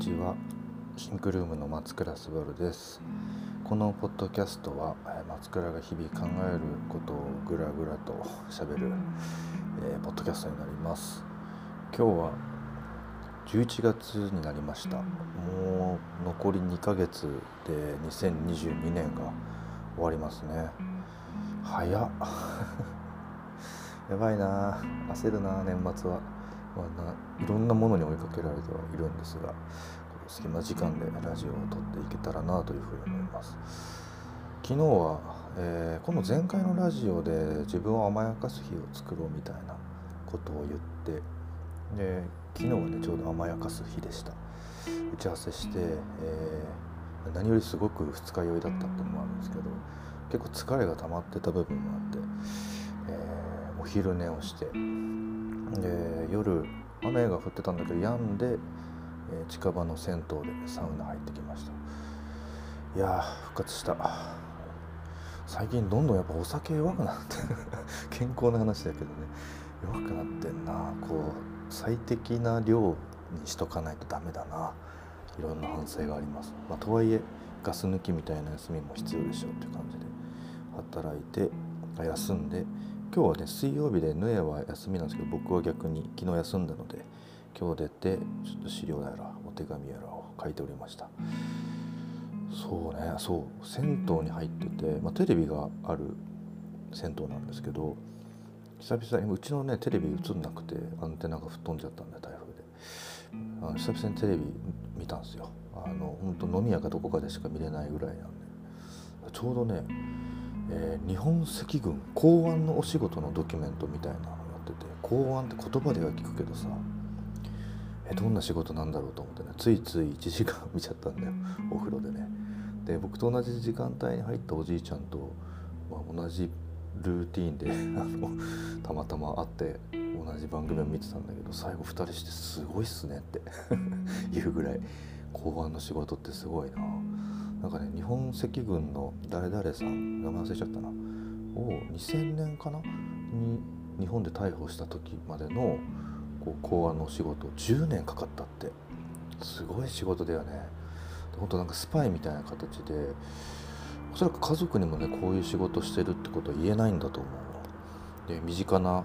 ちは。シンクルームの松倉昴です。このポッドキャストは松倉が日々考えることをぐらぐらとしゃべる、えー、ポッドキャストになります。今日は11月になりました。もう残り2ヶ月で2022年が終わりますね。早っ。やばいな。焦るな年末は、まあ、ないろんなものに追いかけられてはいるんですが隙間時間でラジオを撮っていけたらなというふうに思います。昨日は、えー、この前回のラジオで自分を甘やかす日を作ろうみたいなことを言ってで昨日はねちょうど甘やかす日でした。打ち合わせして、えー、何よりすごく二日酔いだったっていうのもあるんですけど結構疲れが溜まってた部分もあって、えー、お昼寝をしてで夜雨が降ってたんだけど止んで、え、近場の銭湯でサウナ入ってきました。いや復活した。最近どんどんやっぱお酒弱くなって 健康な話だけどね弱くなってんな。こう最適な量にしとかないとダメだな。いろんな反省があります、まあ、とはいえガス抜きみたいな休みも必要でしょうっていう感じで働いて休んで今日はね水曜日でヌエは休みなんですけど僕は逆に昨日休んだので今日出てちょっと資料やらお手紙やらを書いておりました。そうねそう銭湯に入ってて、まあ、テレビがある銭湯なんですけど久々にうちのねテレビ映んなくてアンテナが吹っ飛んじゃったんで台風で。あの久々にテレビ見たんですよ。あの本当飲み屋かどこかでしか見れないぐらいなんで。ちょうどね、えー、日本赤軍公安のお仕事のドキュメントみたいなのやってて公安って言葉では聞くけどさえどんな仕事なんだろうと思ってねついつい1時間見ちゃったんだよお風呂でね。で僕と同じ時間帯に入ったおじいちゃんと、まあ、同じルーティンで あのたまたま会って同じ番組を見てたんだけど最後2人して「すごいっすね」って 言うぐらい公安の仕事ってすごいななんかね日本赤軍の誰々さん名前忘れちゃったな。を2000年かな？に日本で逮捕した時までのこう公安の仕事。10年かかったって。すごい仕事だよね。本当なんかスパイみたいな形でおそらく家族にもねこういう仕事してるってことは言えないんだと思うで身近な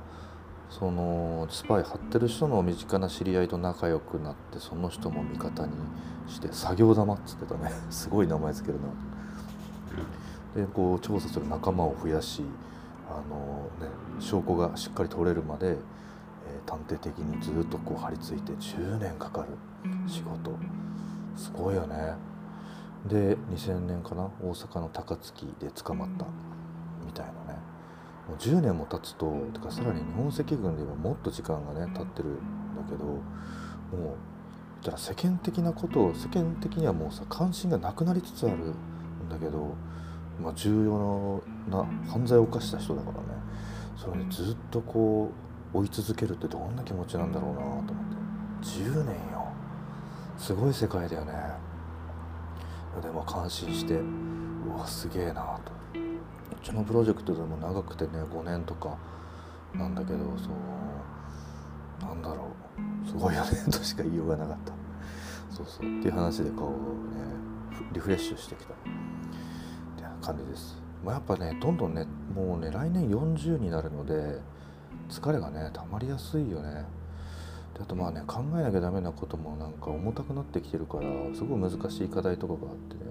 そのスパイ張ってる人の身近な知り合いと仲良くなってその人も味方にして作業玉っつってたね。すごい名前つけるなでこう調査する仲間を増やしあの、ね、証拠がしっかり取れるまで、えー、探偵的にずっとこう張り付いて10年かかる仕事。すごいよね。で2000年かな？大阪の高槻で捕まったもう10年も経つとてかさらに日本赤軍ではもっと時間がね経ってるんだけどもうたら世間的なことを世間的にはもうさ関心がなくなりつつあるんだけど、まあ、重要な犯罪を犯した人だからね。それにずっとこう追い続けるってどんな気持ちなんだろうなと思って。10年よ。すごい世界だよね。でも感心してうわすげえなとうちのプロジェクトでも長くてね5年とかなんだけどそうなんだろう。すごいよね としか言いようがなかった。そうそう。っていう話で顔をねリフレッシュしてきた。って感じです、まあ、やっぱねどんどんねもうね来年40になるので疲れがね溜まりやすいよね。であとまあね考えなきゃダメなこともなんか重たくなってきてるからすごい難しい課題とかがあってね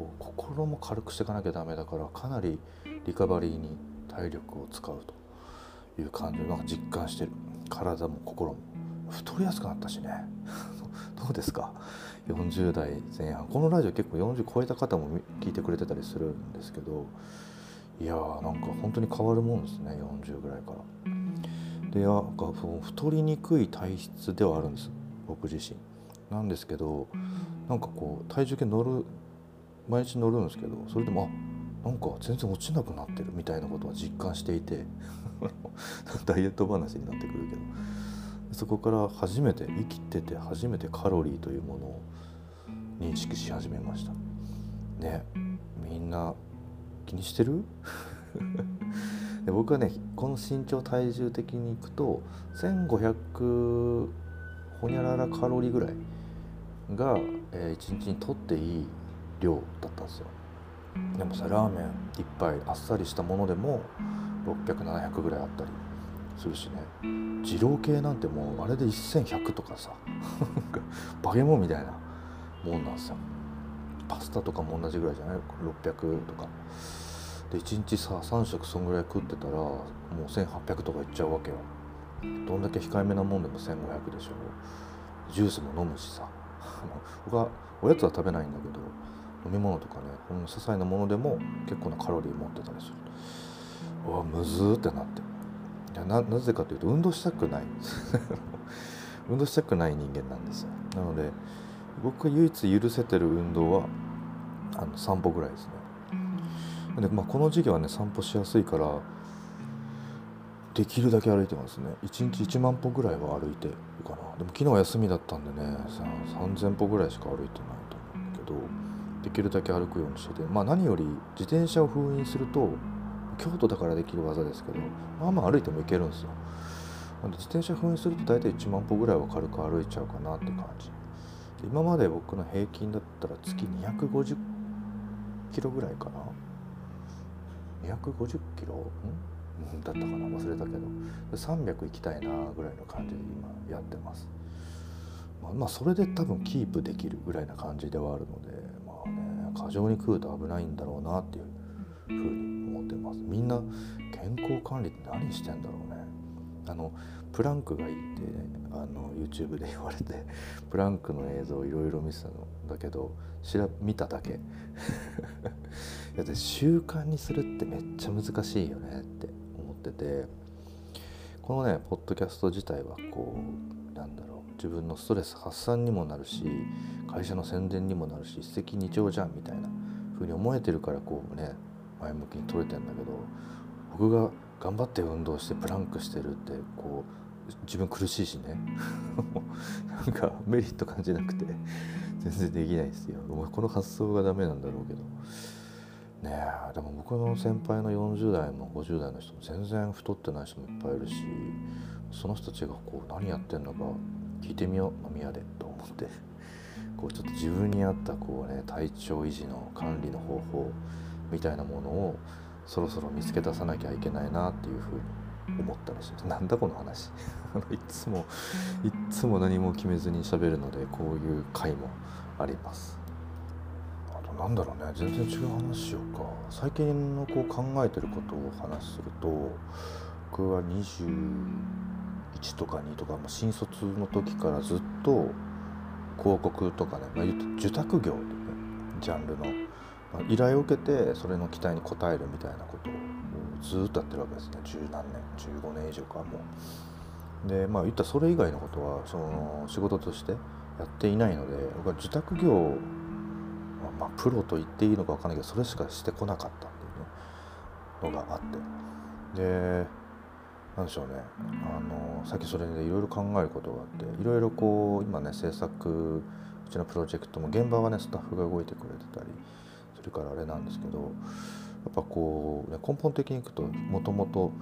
こう心も軽くしていかなきゃダメだからかなりリカバリーに体力を使うという感じを実感してる。体も心も太りやすくなったしね。どうですか？40代前半。このラジオ結構40超えた方も聞いてくれてたりするんですけどいやーなんか本当に変わるもんですね。40ぐらいから。でなんか太りにくい体質ではあるんです。僕自身。なんですけどなんかこう体重計乗る毎日乗るんですけどそれでもあなんか全然落ちなくなってるみたいなことは実感していて ダイエット話になってくるけどそこから初めて生きてて初めてカロリーというものを認識し始めました。ねみんな気にしてる？で僕はねこの身長体重的にいくと1500ほにゃららカロリーぐらいが、えー、1日にとっていい量だったんですよ。でもさラーメン1杯あっさりしたものでも600700ぐらいあったりするしね。二郎系なんてもうあれで1100とかさ バゲモンみたいなもんなんですよ。パスタとかも同じぐらいじゃない？600とか。で1日さ3食そんぐらい食ってたらもう1800とかいっちゃうわけよ。どんだけ控えめなもんでも1500でしょ。ジュースも飲むしさ。僕はおやつは食べないんだけど飲み物とかねこの些細なものでも結構なカロリー持ってたりする。うわむずーってなって。いやななぜかというと運動したくない。運動したくない人間なんですよ。なので僕が唯一許せてる運動はあの散歩ぐらいですね。で、まあ、この時期はね散歩しやすいからできるだけ歩いてますね。1日1万歩ぐらいは歩いてるかな。でも昨日は休みだったんでね3000歩ぐらいしか歩いてないと思うんだけどできるだけ歩くようにしててまあ何より自転車を封印すると京都だからできる技ですけどまあまあ歩いても行けるんですよ。なんで自転車封印すると大体1万歩ぐらいは軽く歩いちゃうかなって感じ。今まで僕の平均だったら月250キロぐらいかな。250キロ？ん？だったかな？忘れたけど。300行きたいなぐらいの感じで今やってます。まあ、まあ、それで多分キープできるぐらいな感じではあるので過剰に食うと危ないんだろうなっていうふうに思ってます。みんな健康管理って何してんだろうね。あのプランクがいいって、ね、あの YouTube で言われて プランクの映像をいろいろ見てたのだけど見ただけ。いやで習慣にするってめっちゃ難しいよねって思ってて。このねポッドキャスト自体はこう自分のストレス発散にもなるし会社の宣伝にもなるし一石二鳥じゃんみたいな風に思えてるからこうね前向きに取れてんだけど僕が頑張って運動してプランクしてるってこう自分苦しいしね。なんかメリット感じなくて全然できないですよ。この発想がダメなんだろうけど。ねえでも僕の先輩の40代も50代の人も全然太ってない人もいっぱいいるしその人たちがこう何やってんのか聞いてみよう飲み屋でと思って。こうちょっと自分に合ったこうね体調維持の管理の方法みたいなものをそろそろ見つけ出さなきゃいけないなっていうふうに思ったりしますなんだこの話？いつもいつも何も決めずに喋るのでこういう回もあります。あとなんだろうね。全然違う話しようか。最近のこう考えてることを話すると僕は1とか2とか、ま、新卒の時からずっと広告とかね、まあ、受託業でねジャンルのま依頼を受けてそれの期待に応えるみたいなことをずっとやってるわけですね。十何年15年以上かもう。でまあ言ったらそれ以外のことはその仕事としてやっていないので僕は受託業まあプロと言っていいのか分かんないけどそれしかしてこなかったっていうのがあって。でなんでしょうね。あのさっきそれでいろいろ考えることがあっていろいろこう今ね制作うちのプロジェクトも現場はねスタッフが動いてくれてたりするからあれなんですけどやっぱこう、ね、根本的にいくともともと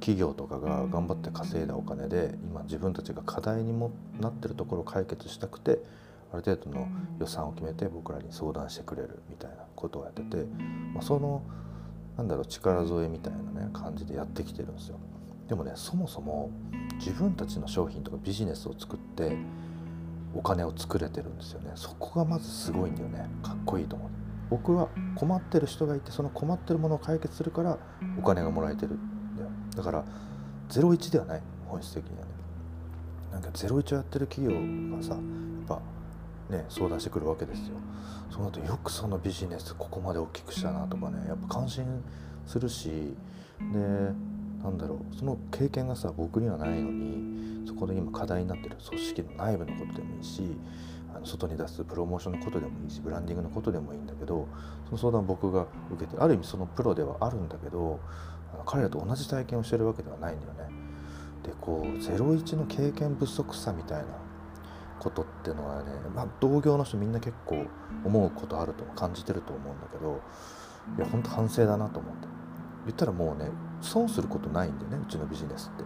企業とかが頑張って稼いだお金で今自分たちが課題にもなってるところを解決したくてある程度の予算を決めて僕らに相談してくれるみたいなことをやってて、まあ、そのなんだろう力添えみたいなね感じでやってきてるんですよ。でもねそもそも自分たちの商品とかビジネスを作ってお金を作れてるんですよね。そこがまずすごいんだよね。かっこいいと思う僕は困ってる人がいてその困ってるものを解決するからお金がもらえてるんだよ。だから01ではない本質的にはね。なんか01をやってる企業がさやっぱね相談してくるわけですよそうなるとよくそのビジネスここまで大きくしたなとかねやっぱ感心するしでなんだろうその経験がさ僕にはないのにそこで今課題になってる組織の内部のことでもいいしあの外に出すプロモーションのことでもいいしブランディングのことでもいいんだけどその相談僕が受けてある意味そのプロではあるんだけど彼らと同じ体験をしてるわけではないんだよね。でこう01の経験不足さみたいなことっていうのはね、まあ、同業の人みんな結構思うことあると感じてると思うんだけどいや本当反省だなと思って。言ったらもうね損することないんだよねうちのビジネスって。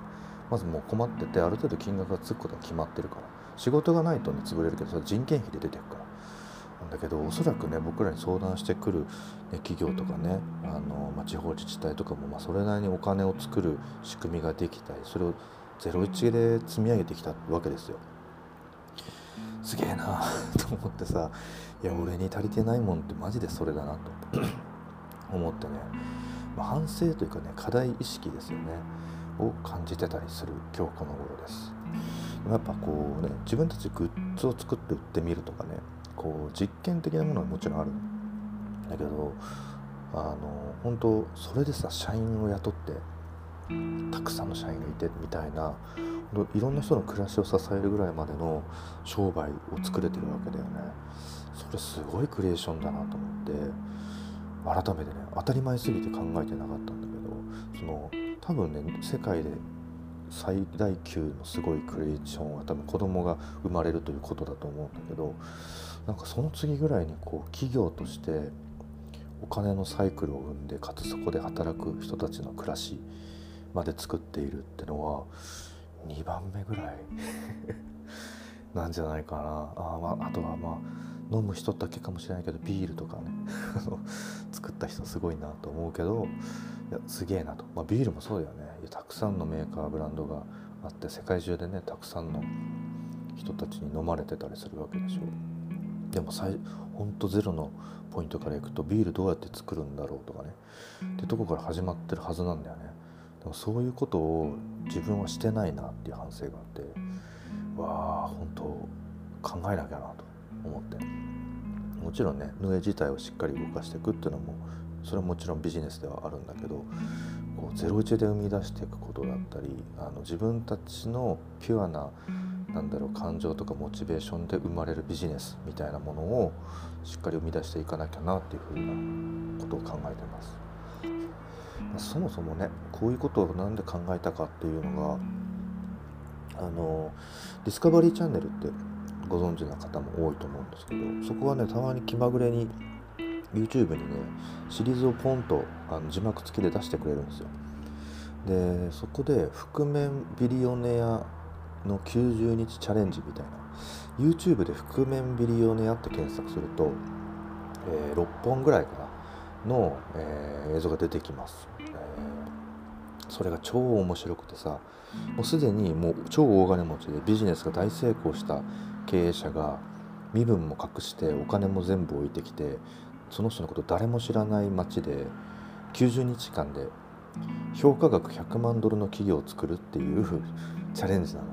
まずもう困っててある程度金額がつくことが決まってるから。仕事がないとね潰れるけどそれ人件費で出てくから。なんだけどおそらくね僕らに相談してくる、ね、企業とかねあの、まあ、地方自治体とかも、まあ、それなりにお金を作る仕組みができたりそれを01で積み上げてきたわけですよ。すげえな と思ってさいや俺に足りてないもんってマジでそれだなと思って。ね、まあ、反省というかね課題意識ですよねを感じてたりする今日この頃です。やっぱこうね自分たちグッズを作って売ってみるとかねこう実験的なものはもちろんあるんだけどあの本当それでさ社員を雇ってたくさんの社員がいてみたいないろんな人の暮らしを支えるぐらいまでの商売を作れてるわけだよね。それすごいクリエーションだなと思って改めてね当たり前すぎて考えてなかったんだけどその多分ね世界で最大級のすごいクリエーションは多分子供が生まれるということだと思うんだけどなんかその次ぐらいにこう企業としてお金のサイクルを生んでかつそこで働く人たちの暮らしまで作っているってのは2番目ぐらい。なんじゃないかな。あ,、まあ、あとはまあ飲む人だけかもしれないけどビールとかね。作った人すごいなと思うけどいやすげえなと、まあ、ビールもそうだよね。いやたくさんのメーカーブランドがあって世界中でねたくさんの人たちに飲まれてたりするわけでしょ。でもほんとゼロのポイントからいくとビールどうやって作るんだろうとかね。ってとこから始まってるはずなんだよね。もそういうことを自分はしてないなっていう反省があってわあ本当考えなきゃなと思ってもちろんねヌエ自体をしっかり動かしていくっていうのもそれはもちろんビジネスではあるんだけどこう01で生み出していくことだったりあの自分たちのピュアななんだろう感情とかモチベーションで生まれるビジネスみたいなものをしっかり生み出していかなきゃなっていうふうなことを考えてます。そもそもねこういうことを何で考えたかっていうのがあのディスカバリーチャンネルってご存知な方も多いと思うんですけどそこはねたまに気まぐれに YouTube にねシリーズをポンとあの字幕付きで出してくれるんですよ。でそこで覆面ビリオネアの90日チャレンジみたいな YouTube で覆面ビリオネアって検索すると、えー、6本ぐらいかなの、えー、映像が出てきます、それが超面白くてさもうすでにもう超大金持ちでビジネスが大成功した経営者が身分も隠してお金も全部置いてきてその人のこと誰も知らない街で90日間で評価額100万ドルの企業を作るっていう チャレンジなの。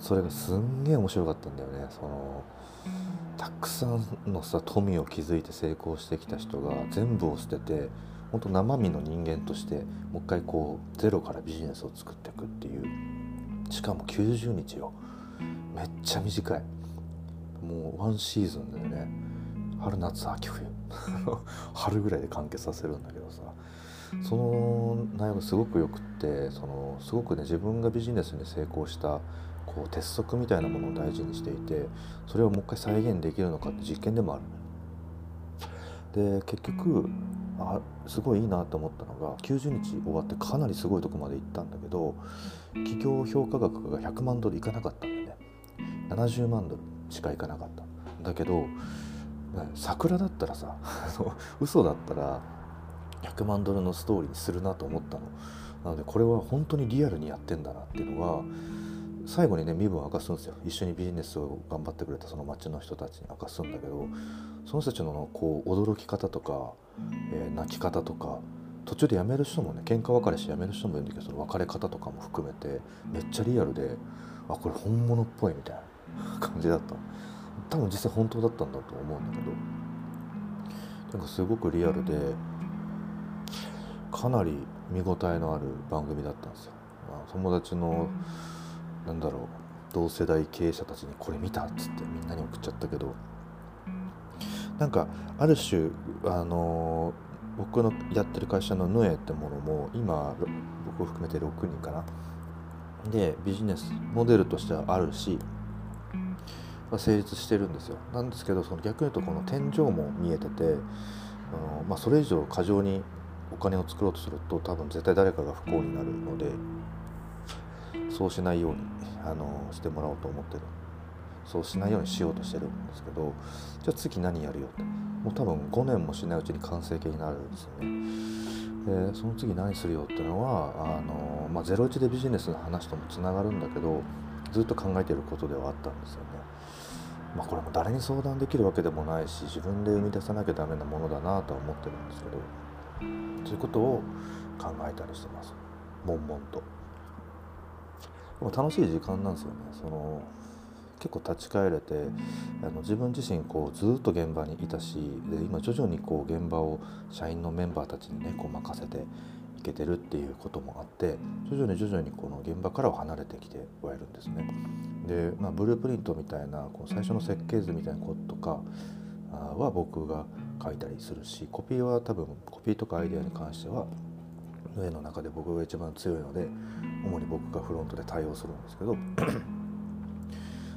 それがすんげえ面白かったんだよね。そのたくさんのさ富を築いて成功してきた人が全部を捨てて本当生身の人間としてもう一回こうゼロからビジネスを作っていくっていう。しかも90日よ。めっちゃ短い。もうワンシーズンでね春夏秋冬。春ぐらいで完結させるんだけどさ。その内容すごくよくってそのすごくね自分がビジネスに成功したこう鉄則みたいなものを大事にしていてそれをもう一回再現できるのかって実験でもある。で結局あすごいいいなと思ったのが90日終わってかなりすごいとこまで行ったんだけど企業評価額が100万ドルいかなかったんだよね。70万ドルしかいかなかった。だけど桜だったらさ嘘だったら100万ドルのストーリーにするなと思ったの。なのでこれは本当にリアルにやってんだなっていうのが最後にね身分を明かすんですよ。一緒にビジネスを頑張ってくれたその町の人たちに明かすんだけどその人たちのこう驚き方とか、えー、泣き方とか途中で辞める人もね喧嘩別れして辞める人もいるんだけどその別れ方とかも含めてめっちゃリアルであこれ本物っぽいみたいな感じだった。多分実際本当だったんだと思うんだけど。なんかすごくリアルでかなり見応えのある番組だったんですよ。友達の、なんだろう同世代経営者たちにこれ見たっつってみんなに送っちゃったけどなんかある種あの僕のやってる会社のヌエってものも今僕を含めて6人かな。でビジネスモデルとしてはあるしま成立してるんですよ。なんですけどその逆に言うとこの天井も見えててあの、まあ、それ以上過剰にお金を作ろうとすると多分絶対誰かが不幸になるのでそうしないようにあのしてもらおうと思ってる。そうしないようにしようとしてるんですけどじゃあ次何やるよって。もう多分5年もしないうちに完成形になるんですよね。でその次何するよっていうのはあの、まあ、01でビジネスの話ともつながるんだけどずっと考えてることではあったんですよね。まあこれも誰に相談できるわけでもないし自分で生み出さなきゃダメなものだなとは思ってるんですけどそういうことを考えたりしてます。悶々と。でも楽しい時間なんですよねその結構立ち返れてあの自分自身こうずっと現場にいたしで今徐々にこう現場を社員のメンバーたちにねこう任せていけてるっていうこともあって徐々に徐々にこの現場からは離れてきてはいるんですね。で、まあ、ブループリントみたいなこう最初の設計図みたいなこととかは僕が書いたりするしコピーは多分コピーとかアイデアに関しては上の中で僕が一番強いので主に僕がフロントで対応するんですけど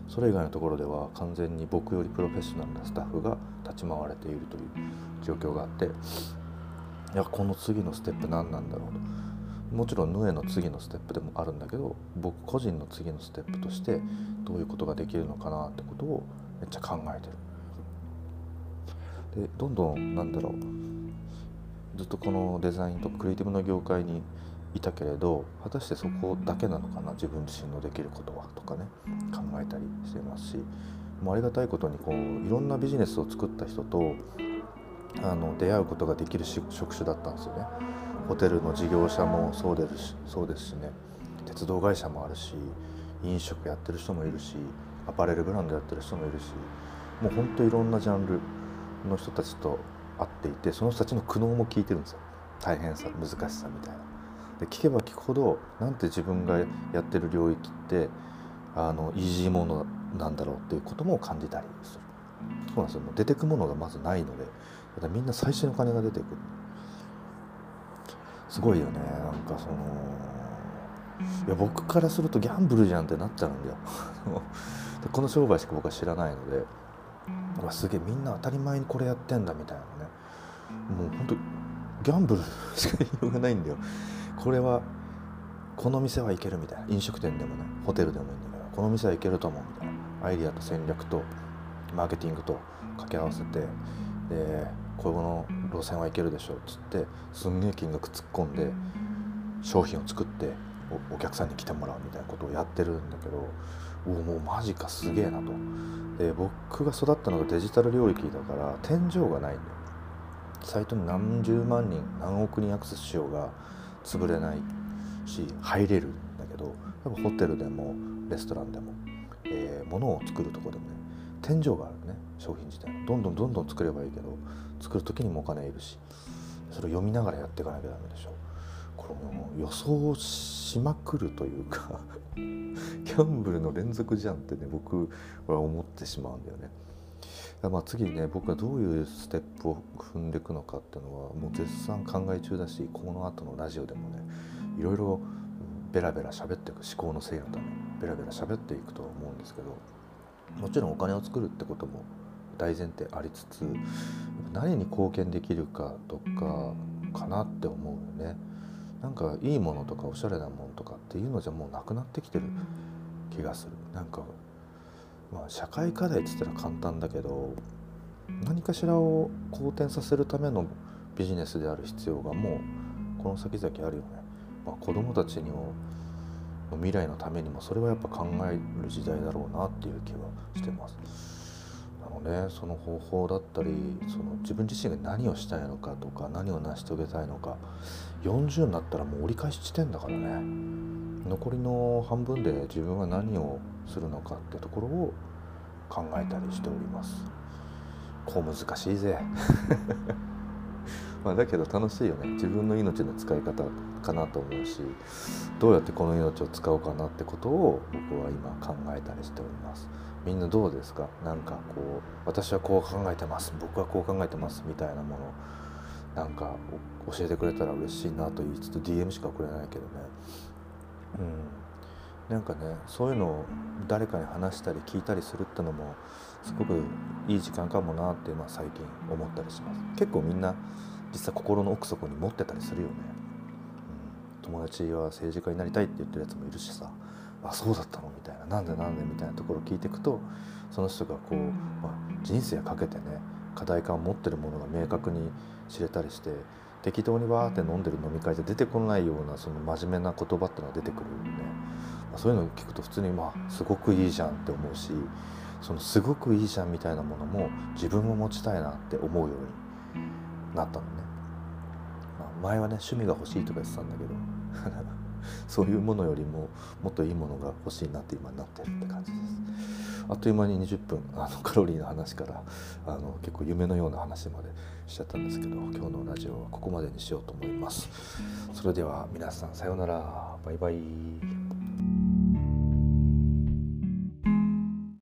それ以外のところでは完全に僕よりプロフェッショナルなスタッフが立ち回れているという状況があっていやこの次のステップ何なんだろうともちろんヌエの次のステップでもあるんだけど僕個人の次のステップとしてどういうことができるのかなってことをめっちゃ考えてる。でどんどんなんだろうずっとこのデザインとクリエイティブの業界にいたけれど果たしてそこだけなのかな自分自身のできることはとかね考えたりしていますしもうありがたいことにこういろんなビジネスを作った人とあの出会うことができる職種だったんですよね。ホテルの事業者もそうですしそうですしね鉄道会社もあるし飲食やってる人もいるしアパレルブランドやってる人もいるしもうほんといろんなジャンルの人たちと会っていてその人たちの苦悩も聞いてるんですよ。大変さ難しさみたいな。で聞けば聞くほどなんて自分がやってる領域ってあのイージーものなんだろうっていうことも感じたりする。そうなんですよ。出てくものがまずないのでだみんな最初の金が出てくる。すごいよね。なんかそのいや僕からするとギャンブルじゃんってなっちゃうんだよ。この商売しか僕は知らないのでわすげえみんな当たり前にこれやってんだみたいなね。もう本当ギャンブルしか言いようがないんだよ。これはこの店はいけるみたいな。飲食店でもねホテルでもいいんだけどこの店はいけると思うみたいな。アイディアと戦略とマーケティングと掛け合わせてでこの路線はいけるでしょっつってすんげえ金額突っ込んで商品を作ってお客さんに来てもらうみたいなことをやってるんだけどおもうマジかすげえなと。で僕が育ったのがデジタル領域だから天井がないんだよ。サイトに何十万人何億人アクセスしようが潰れないし入れるんだけど多分ホテルでもレストランでも、えー、物を作るとこでもね天井があるね商品自体どんどんどんどん作ればいいけど作る時にもお金いるしそれを読みながらやっていかなきゃダメでしょ。これも予想ししまくるというか ギャンブルの連続じゃんってね僕は思ってしまうんだよね。まあ次ね僕がどういうステップを踏んでいくのかっていうのはもう絶賛考え中だしこの後のラジオでもねいろいろベラベラ喋っていく思考の整理のためベラベラ喋っていくとは思うんですけどもちろんお金を作るってことも大前提ありつつ何に貢献できるかとかかなって思うよね。なんかいいものとかおしゃれなものとかっていうのじゃもうなくなってきてる気がする。なんかまあ、社会課題って言ったら簡単だけど何かしらを好転させるためのビジネスである必要がもうこの先々あるよね。まあ、子供たちにも未来のためにもそれはやっぱ考える時代だろうなっていう気はしてます。なのでその方法だったりその自分自身が何をしたいのかとか何を成し遂げたいのか40になったらもう折り返し地点だからね。残りの半分で自分は何をするのかってところを考えたりしております。こう難しいぜまあだけど楽しいよね。自分の命の使い方かなと思うしどうやってこの命を使おうかなってことを僕は今考えたりしております。みんなどうですか？なんかこう私はこう考えてます。僕はこう考えてます。みたいなもの。なんか教えてくれたら嬉しいなと言いつつ DM しか送れないけどね。うん。なんかねそういうのを誰かに話したり聞いたりするってのもすごくいい時間かもなってまあ最近思ったりします。結構みんな実際心の奥底に持ってたりするよね、うん、友達は政治家になりたいって言ってるやつもいるしさ。あそうだったのみたいな。なんでなんでみたいなところを聞いていくとその人がこう、まあ、人生かけてね課題感を持ってるものが明確に知れたりして適当にわーって飲んでる飲み会で出てこないようなその真面目な言葉っていうのが出てくるんで、ね、まあ、そういうのを聞くと普通にまあすごくいいじゃんって思うしそのすごくいいじゃんみたいなものも自分も持ちたいなって思うようになったのね、まあ、前はね趣味が欲しいとか言ってたんだけど そういうものよりももっといいものが欲しいなって今になってるって感じです。あっという間に20分あのカロリーの話からあの結構夢のような話までしちゃったんですけど今日のラジオはここまでにしようと思います。それでは皆さんさようなら。バイバイ。